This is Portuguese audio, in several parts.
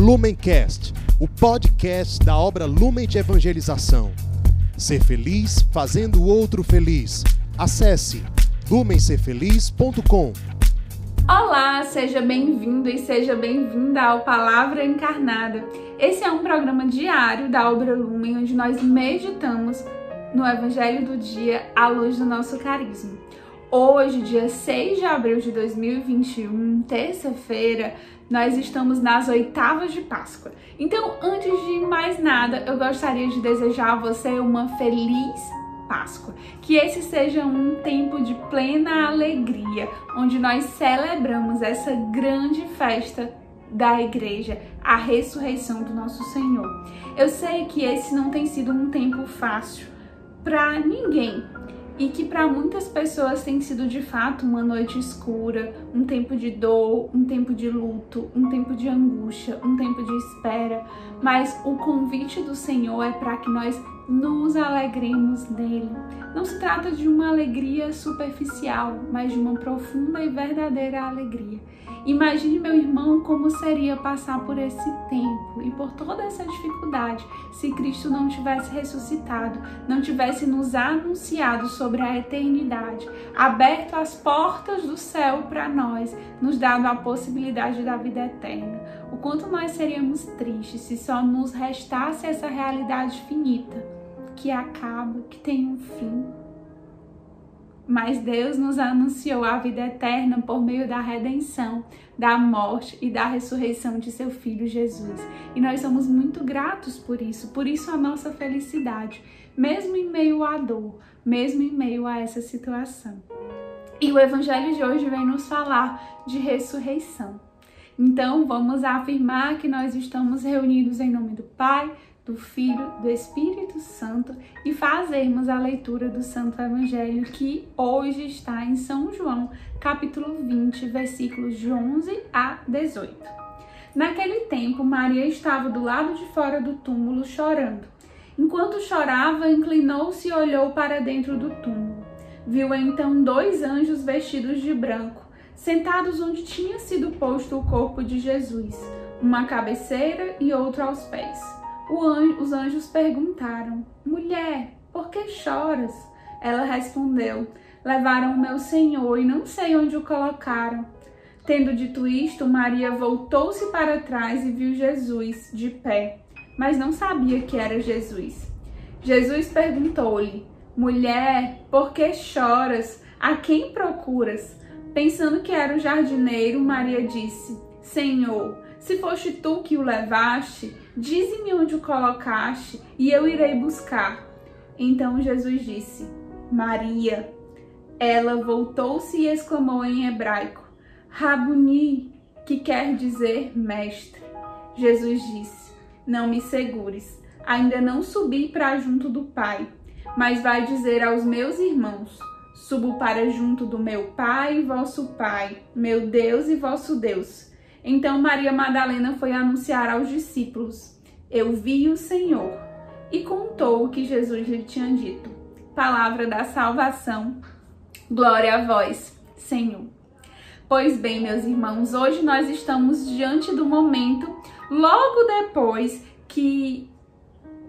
Lumencast, o podcast da obra Lumen de Evangelização. Ser feliz fazendo o outro feliz. Acesse lumencerfeliz.com. Olá, seja bem-vindo e seja bem-vinda ao Palavra Encarnada. Esse é um programa diário da obra Lumen onde nós meditamos no Evangelho do Dia à luz do nosso carisma. Hoje, dia 6 de abril de 2021, terça-feira, nós estamos nas oitavas de Páscoa. Então, antes de mais nada, eu gostaria de desejar a você uma feliz Páscoa. Que esse seja um tempo de plena alegria, onde nós celebramos essa grande festa da igreja, a ressurreição do nosso Senhor. Eu sei que esse não tem sido um tempo fácil para ninguém, e que para muitas pessoas tem sido de fato uma noite escura, um tempo de dor, um tempo de luto, um tempo de angústia, um tempo de espera. Mas o convite do Senhor é para que nós nos alegremos nele. Não se trata de uma alegria superficial, mas de uma profunda e verdadeira alegria. Imagine, meu irmão, como seria passar por esse tempo e por toda essa dificuldade se Cristo não tivesse ressuscitado, não tivesse nos anunciado sobre a eternidade, aberto as portas do céu para nós, nos dado a possibilidade da vida eterna. O quanto nós seríamos tristes se só nos restasse essa realidade finita, que acaba, que tem um fim mas Deus nos anunciou a vida eterna por meio da redenção, da morte e da ressurreição de seu filho Jesus. E nós somos muito gratos por isso, por isso a nossa felicidade, mesmo em meio à dor, mesmo em meio a essa situação. E o evangelho de hoje vem nos falar de ressurreição. Então, vamos afirmar que nós estamos reunidos em nome do Pai, do Filho, do Espírito Santo e fazermos a leitura do Santo Evangelho que hoje está em São João, capítulo 20, versículos de 11 a 18. Naquele tempo, Maria estava do lado de fora do túmulo chorando. Enquanto chorava, inclinou-se e olhou para dentro do túmulo. Viu então dois anjos vestidos de branco, sentados onde tinha sido posto o corpo de Jesus, uma à cabeceira e outro aos pés anjo, os anjos perguntaram: Mulher, por que choras? Ela respondeu: Levaram o meu senhor e não sei onde o colocaram. Tendo dito isto, Maria voltou-se para trás e viu Jesus de pé, mas não sabia que era Jesus. Jesus perguntou-lhe: Mulher, por que choras? A quem procuras? Pensando que era o jardineiro, Maria disse: Senhor, se foste tu que o levaste, dize-me onde o colocaste e eu irei buscar. Então Jesus disse: Maria. Ela voltou-se e exclamou em hebraico: Rabuni, que quer dizer mestre. Jesus disse: Não me segures, ainda não subi para junto do Pai, mas vai dizer aos meus irmãos: Subo para junto do meu Pai e vosso Pai, meu Deus e vosso Deus então Maria Madalena foi anunciar aos discípulos: Eu vi o Senhor, e contou o que Jesus lhe tinha dito. Palavra da salvação. Glória a vós, Senhor. Pois bem, meus irmãos, hoje nós estamos diante do momento logo depois que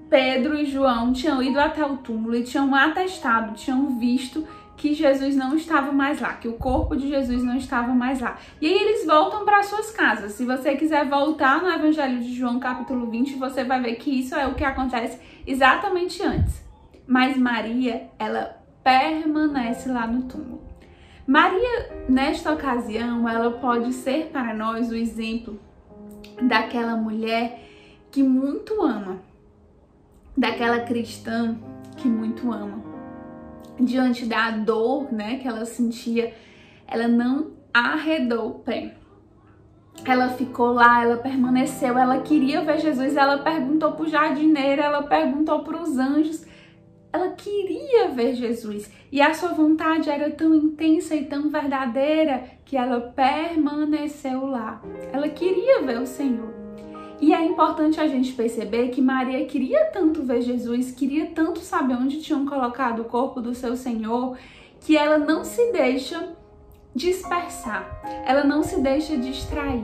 Pedro e João tinham ido até o túmulo e tinham atestado, tinham visto que Jesus não estava mais lá, que o corpo de Jesus não estava mais lá. E aí eles voltam para suas casas. Se você quiser voltar no Evangelho de João, capítulo 20, você vai ver que isso é o que acontece exatamente antes. Mas Maria, ela permanece lá no túmulo. Maria, nesta ocasião, ela pode ser para nós o exemplo daquela mulher que muito ama, daquela cristã que muito ama diante da dor, né, que ela sentia, ela não arredou o pé. Ela ficou lá, ela permaneceu, ela queria ver Jesus, ela perguntou para o jardineiro, ela perguntou para os anjos, ela queria ver Jesus e a sua vontade era tão intensa e tão verdadeira que ela permaneceu lá. Ela queria ver o Senhor. E é importante a gente perceber que Maria queria tanto ver Jesus, queria tanto saber onde tinham colocado o corpo do seu Senhor, que ela não se deixa dispersar, ela não se deixa distrair.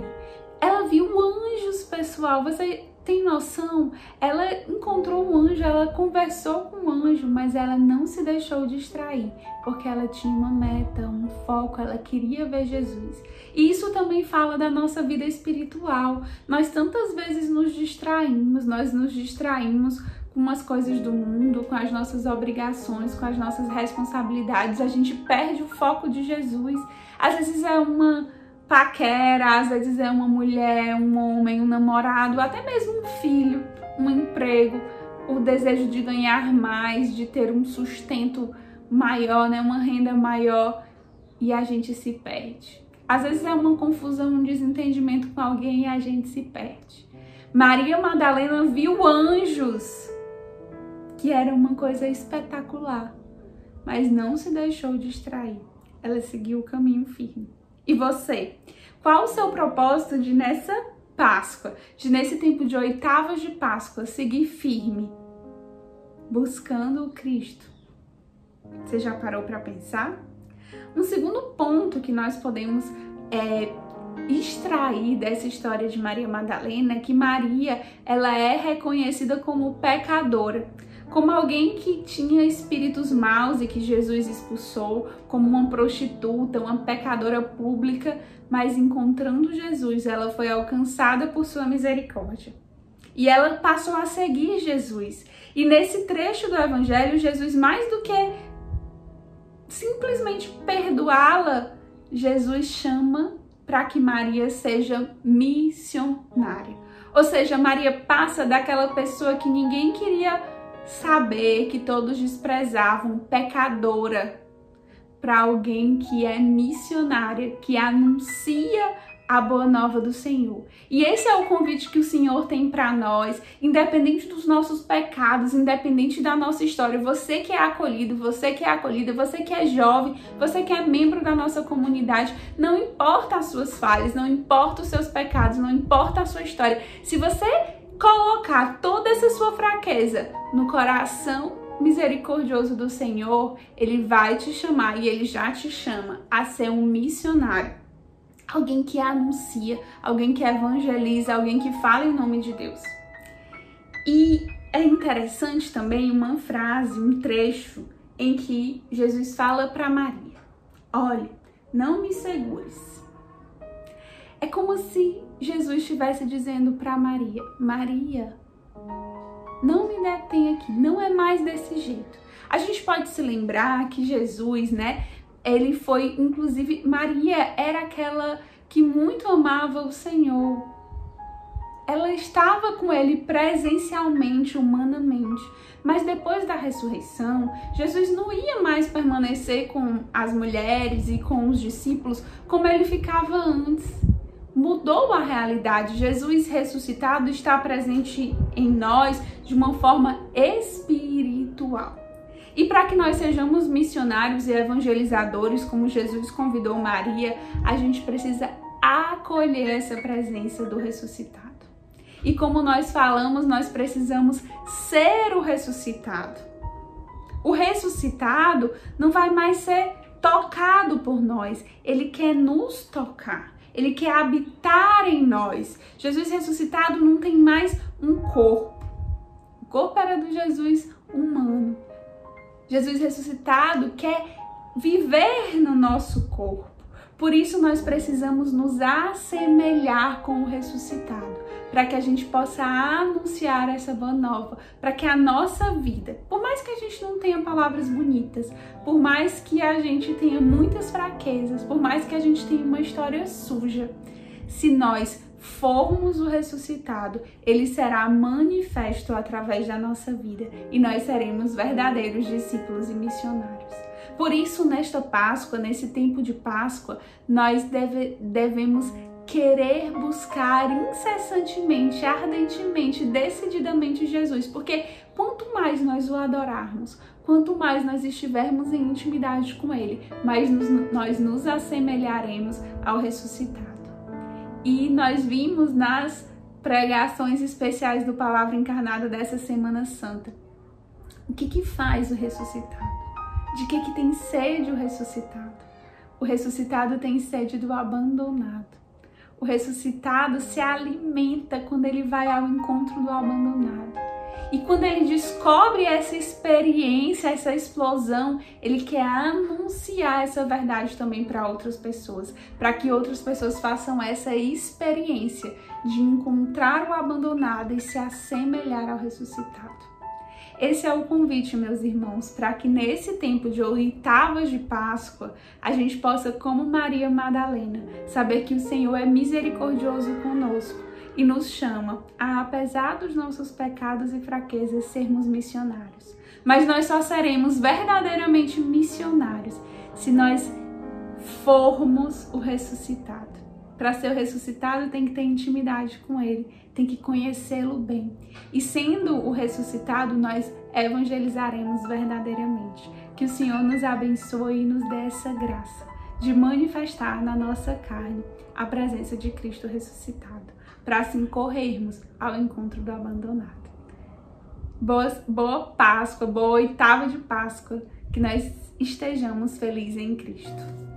Ela viu anjos pessoal, você tem noção? Ela encontrou um anjo, ela conversou com o um anjo, mas ela não se deixou distrair, porque ela tinha uma meta, um foco, ela queria ver Jesus. E isso também fala da nossa vida espiritual. Nós tantas vezes nos distraímos, nós nos distraímos com as coisas do mundo, com as nossas obrigações, com as nossas responsabilidades, a gente perde o foco de Jesus. Às vezes é uma paquera, às vezes é uma mulher, um homem, um namorado, até mesmo um filho, um emprego, o desejo de ganhar mais, de ter um sustento maior, né, uma renda maior, e a gente se perde. Às vezes é uma confusão, um desentendimento com alguém e a gente se perde. Maria Madalena viu anjos, que era uma coisa espetacular, mas não se deixou distrair. Ela seguiu o caminho firme. E você? Qual o seu propósito de nessa Páscoa, de nesse tempo de oitavas de Páscoa, seguir firme, buscando o Cristo? Você já parou para pensar? Um segundo ponto que nós podemos é, extrair dessa história de Maria Madalena é que Maria ela é reconhecida como pecadora como alguém que tinha espíritos maus e que Jesus expulsou, como uma prostituta, uma pecadora pública, mas encontrando Jesus, ela foi alcançada por sua misericórdia. E ela passou a seguir Jesus. E nesse trecho do evangelho, Jesus mais do que simplesmente perdoá-la, Jesus chama para que Maria seja missionária. Ou seja, Maria passa daquela pessoa que ninguém queria saber que todos desprezavam pecadora para alguém que é missionária, que anuncia a boa nova do Senhor. E esse é o convite que o Senhor tem para nós, independente dos nossos pecados, independente da nossa história. Você que é acolhido, você que é acolhida, você que é jovem, você que é membro da nossa comunidade, não importa as suas falhas, não importa os seus pecados, não importa a sua história. Se você colocar toda essa sua fraqueza no coração misericordioso do Senhor, ele vai te chamar e ele já te chama a ser um missionário. Alguém que anuncia, alguém que evangeliza, alguém que fala em nome de Deus. E é interessante também uma frase, um trecho em que Jesus fala para Maria: Olhe, não me segures. É como se Jesus estivesse dizendo para Maria: Maria, não me detém aqui, não é mais desse jeito. A gente pode se lembrar que Jesus, né, ele foi, inclusive, Maria era aquela que muito amava o Senhor. Ela estava com ele presencialmente, humanamente. Mas depois da ressurreição, Jesus não ia mais permanecer com as mulheres e com os discípulos como ele ficava antes mudou a realidade. Jesus ressuscitado está presente em nós de uma forma espiritual. E para que nós sejamos missionários e evangelizadores, como Jesus convidou Maria, a gente precisa acolher essa presença do ressuscitado. E como nós falamos, nós precisamos ser o ressuscitado. O ressuscitado não vai mais ser tocado por nós, ele quer nos tocar. Ele quer habitar em nós. Jesus ressuscitado não tem mais um corpo. O corpo era do Jesus humano. Jesus ressuscitado quer viver no nosso corpo. Por isso nós precisamos nos assemelhar com o ressuscitado, para que a gente possa anunciar essa boa nova, para que a nossa vida, mais que a gente não tenha palavras bonitas, por mais que a gente tenha muitas fraquezas, por mais que a gente tenha uma história suja, se nós formos o ressuscitado, ele será manifesto através da nossa vida e nós seremos verdadeiros discípulos e missionários. Por isso, nesta Páscoa, nesse tempo de Páscoa, nós deve, devemos querer buscar incessantemente, ardentemente, decididamente Jesus, porque quanto mais nós o adorarmos, quanto mais nós estivermos em intimidade com Ele, mais nos, nós nos assemelharemos ao ressuscitado. E nós vimos nas pregações especiais do Palavra Encarnada dessa Semana Santa o que, que faz o ressuscitado. De que, que tem sede o ressuscitado? O ressuscitado tem sede do abandonado. O ressuscitado se alimenta quando ele vai ao encontro do abandonado. E quando ele descobre essa experiência, essa explosão, ele quer anunciar essa verdade também para outras pessoas, para que outras pessoas façam essa experiência de encontrar o abandonado e se assemelhar ao ressuscitado. Esse é o convite, meus irmãos, para que nesse tempo de oitavas de Páscoa a gente possa, como Maria Madalena, saber que o Senhor é misericordioso conosco e nos chama a, apesar dos nossos pecados e fraquezas, sermos missionários. Mas nós só seremos verdadeiramente missionários se nós formos o ressuscitado. Para ser ressuscitado, tem que ter intimidade com ele, tem que conhecê-lo bem. E sendo o ressuscitado, nós evangelizaremos verdadeiramente. Que o Senhor nos abençoe e nos dê essa graça de manifestar na nossa carne a presença de Cristo ressuscitado, para assim corrermos ao encontro do abandonado. Boa, boa Páscoa, boa oitava de Páscoa, que nós estejamos felizes em Cristo.